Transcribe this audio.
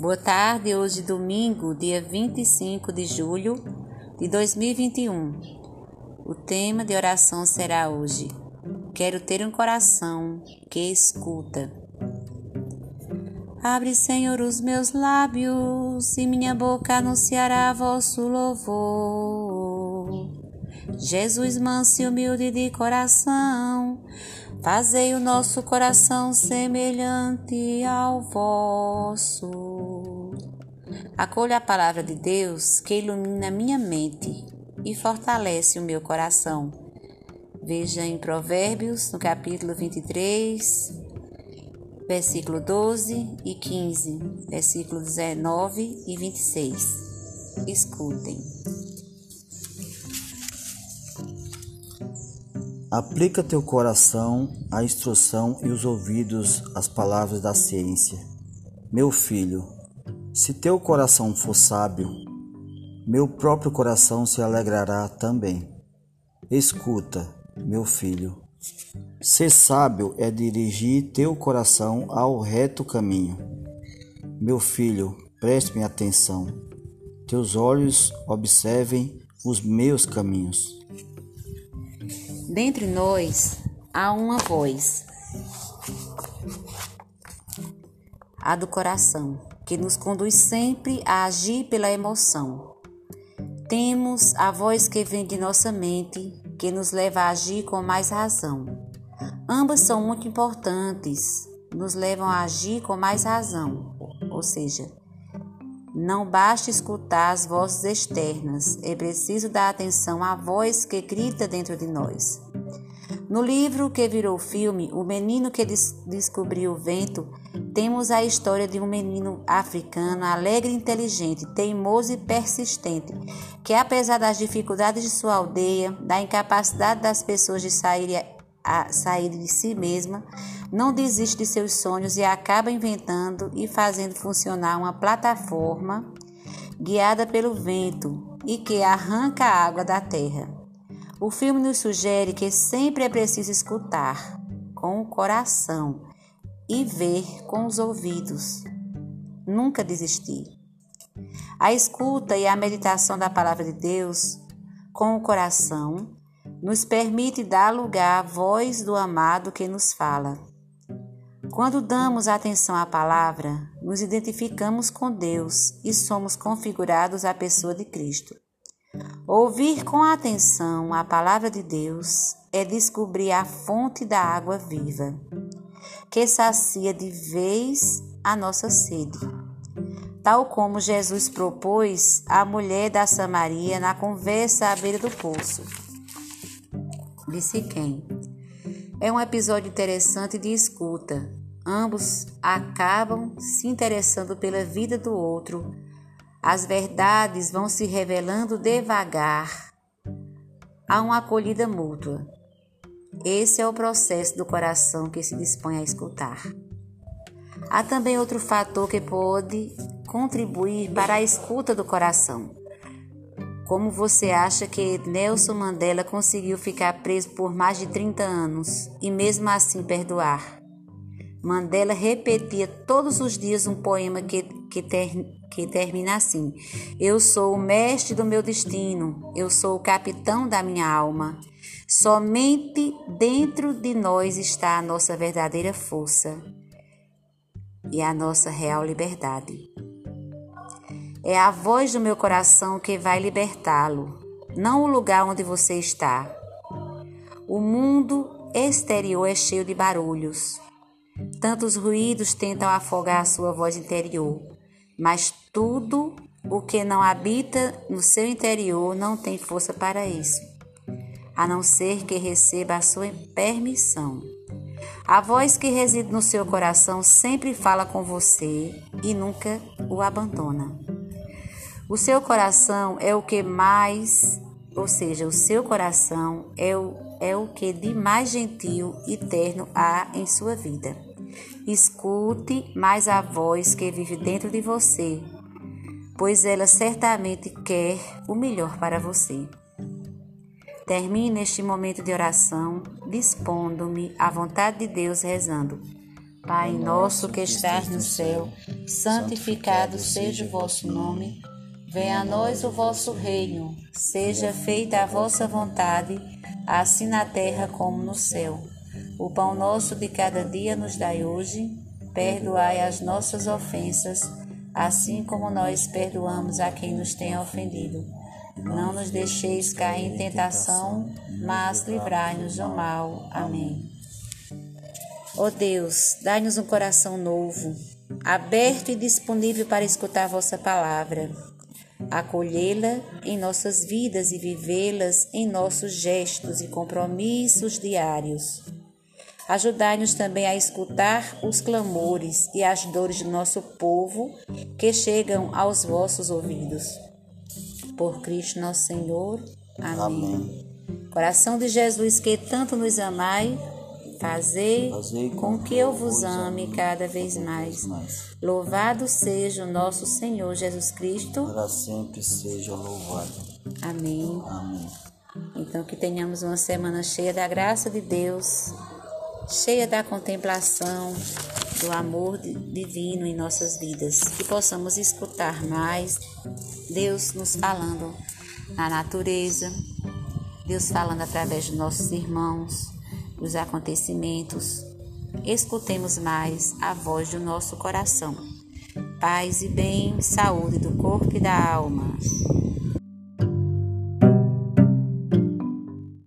Boa tarde, hoje domingo, dia 25 de julho de 2021. O tema de oração será hoje: Quero ter um coração que escuta. Abre, Senhor, os meus lábios e minha boca anunciará vosso louvor. Jesus, manso e humilde de coração, Fazei o nosso coração semelhante ao vosso. Acolha a palavra de Deus que ilumina minha mente e fortalece o meu coração. Veja em Provérbios, no capítulo 23, versículo 12 e 15, versículo 19 e 26. Escutem. Aplica teu coração à instrução e os ouvidos às palavras da ciência. Meu filho, se teu coração for sábio, meu próprio coração se alegrará também. Escuta, meu filho. Ser sábio é dirigir teu coração ao reto caminho. Meu filho, preste-me atenção. Teus olhos observem os meus caminhos. Dentre nós há uma voz, a do coração, que nos conduz sempre a agir pela emoção. Temos a voz que vem de nossa mente, que nos leva a agir com mais razão. Ambas são muito importantes, nos levam a agir com mais razão, ou seja, não basta escutar as vozes externas, é preciso dar atenção à voz que grita dentro de nós. No livro que virou filme, O Menino que des Descobriu o Vento, temos a história de um menino africano alegre, inteligente, teimoso e persistente, que apesar das dificuldades de sua aldeia, da incapacidade das pessoas de sair, a sair de si mesma, não desiste de seus sonhos e acaba inventando e fazendo funcionar uma plataforma guiada pelo vento e que arranca a água da terra. O filme nos sugere que sempre é preciso escutar com o coração e ver com os ouvidos. Nunca desistir. A escuta e a meditação da palavra de Deus com o coração nos permite dar lugar à voz do amado que nos fala. Quando damos atenção à palavra, nos identificamos com Deus e somos configurados à pessoa de Cristo. Ouvir com atenção a palavra de Deus é descobrir a fonte da água viva, que sacia de vez a nossa sede, tal como Jesus propôs à mulher da Samaria na conversa à beira do poço. Disse quem? É um episódio interessante de escuta, Ambos acabam se interessando pela vida do outro. As verdades vão se revelando devagar. Há uma acolhida mútua. Esse é o processo do coração que se dispõe a escutar. Há também outro fator que pode contribuir para a escuta do coração. Como você acha que Nelson Mandela conseguiu ficar preso por mais de 30 anos e mesmo assim perdoar? Mandela repetia todos os dias um poema que, que, ter, que termina assim: Eu sou o mestre do meu destino, eu sou o capitão da minha alma. Somente dentro de nós está a nossa verdadeira força e a nossa real liberdade. É a voz do meu coração que vai libertá-lo, não o lugar onde você está. O mundo exterior é cheio de barulhos Tantos ruídos tentam afogar a sua voz interior, mas tudo o que não habita no seu interior não tem força para isso, a não ser que receba a sua permissão. A voz que reside no seu coração sempre fala com você e nunca o abandona. O seu coração é o que mais, ou seja, o seu coração é o, é o que de mais gentil e terno há em sua vida. Escute mais a voz que vive dentro de você, pois ela certamente quer o melhor para você. Termine este momento de oração dispondo-me à vontade de Deus rezando. Pai nosso que estás no céu, santificado seja o vosso nome. Venha a nós o vosso reino. Seja feita a vossa vontade, assim na terra como no céu. O pão nosso de cada dia nos dai hoje. Perdoai as nossas ofensas, assim como nós perdoamos a quem nos tem ofendido. Não nos deixeis cair em tentação, mas livrai-nos do mal. Amém. Ó oh Deus, dai-nos um coração novo, aberto e disponível para escutar vossa palavra, acolhê-la em nossas vidas e vivê-las em nossos gestos e compromissos diários. Ajudai-nos também a escutar os clamores e as dores do nosso povo que chegam aos vossos ouvidos. Por Cristo nosso Senhor. Amém. Amém. Coração de Jesus, que tanto nos amai, Fazei com que eu vos ame cada vez mais. Louvado seja o nosso Senhor Jesus Cristo. Para sempre seja louvado. Amém. Amém. Então que tenhamos uma semana cheia da graça de Deus, cheia da contemplação do amor divino em nossas vidas. Que possamos escutar mais Deus nos falando na natureza, Deus falando através de nossos irmãos dos acontecimentos, escutemos mais a voz do nosso coração. Paz e bem, saúde do corpo e da alma.